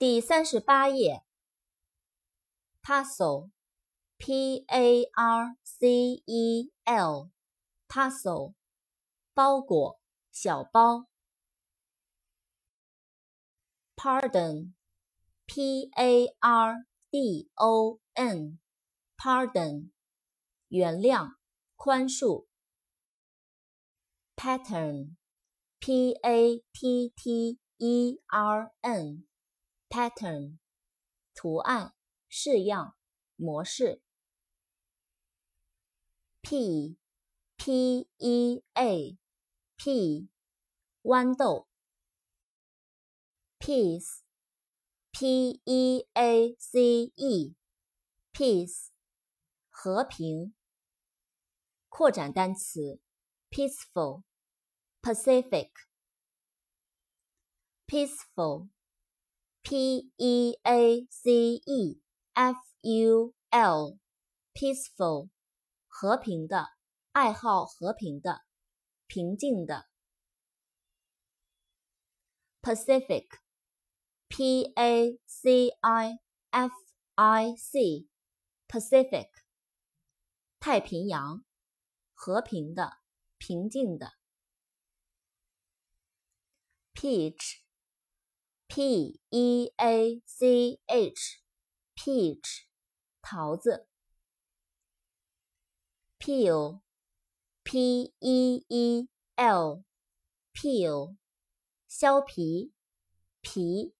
第三十八页，parcel，p a r c e l，parcel，包裹，小包。pardon，p a r d o n，pardon，原谅，宽恕。pattern，p a t t e r n pattern 图案、式样、模式。p p e a p 豌豆。peace p e a c e peace 和平。扩展单词：peaceful、pacific、peaceful。p e a c e f u l, peaceful, 和平的，爱好和平的，平静的。Pacific, p a c i f i c, Pacific, 太平洋，和平的，平静的。peach, p e a c h, peach, 桃子。peel, p e e l, peel, 削皮，皮。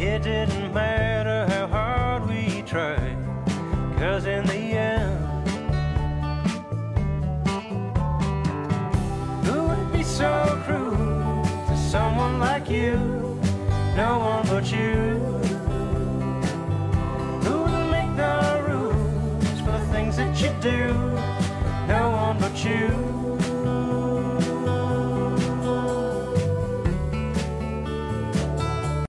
It didn't matter how hard we tried, cause in the end like you, no one but you. Who will make the rules for the things that you do? No one but you.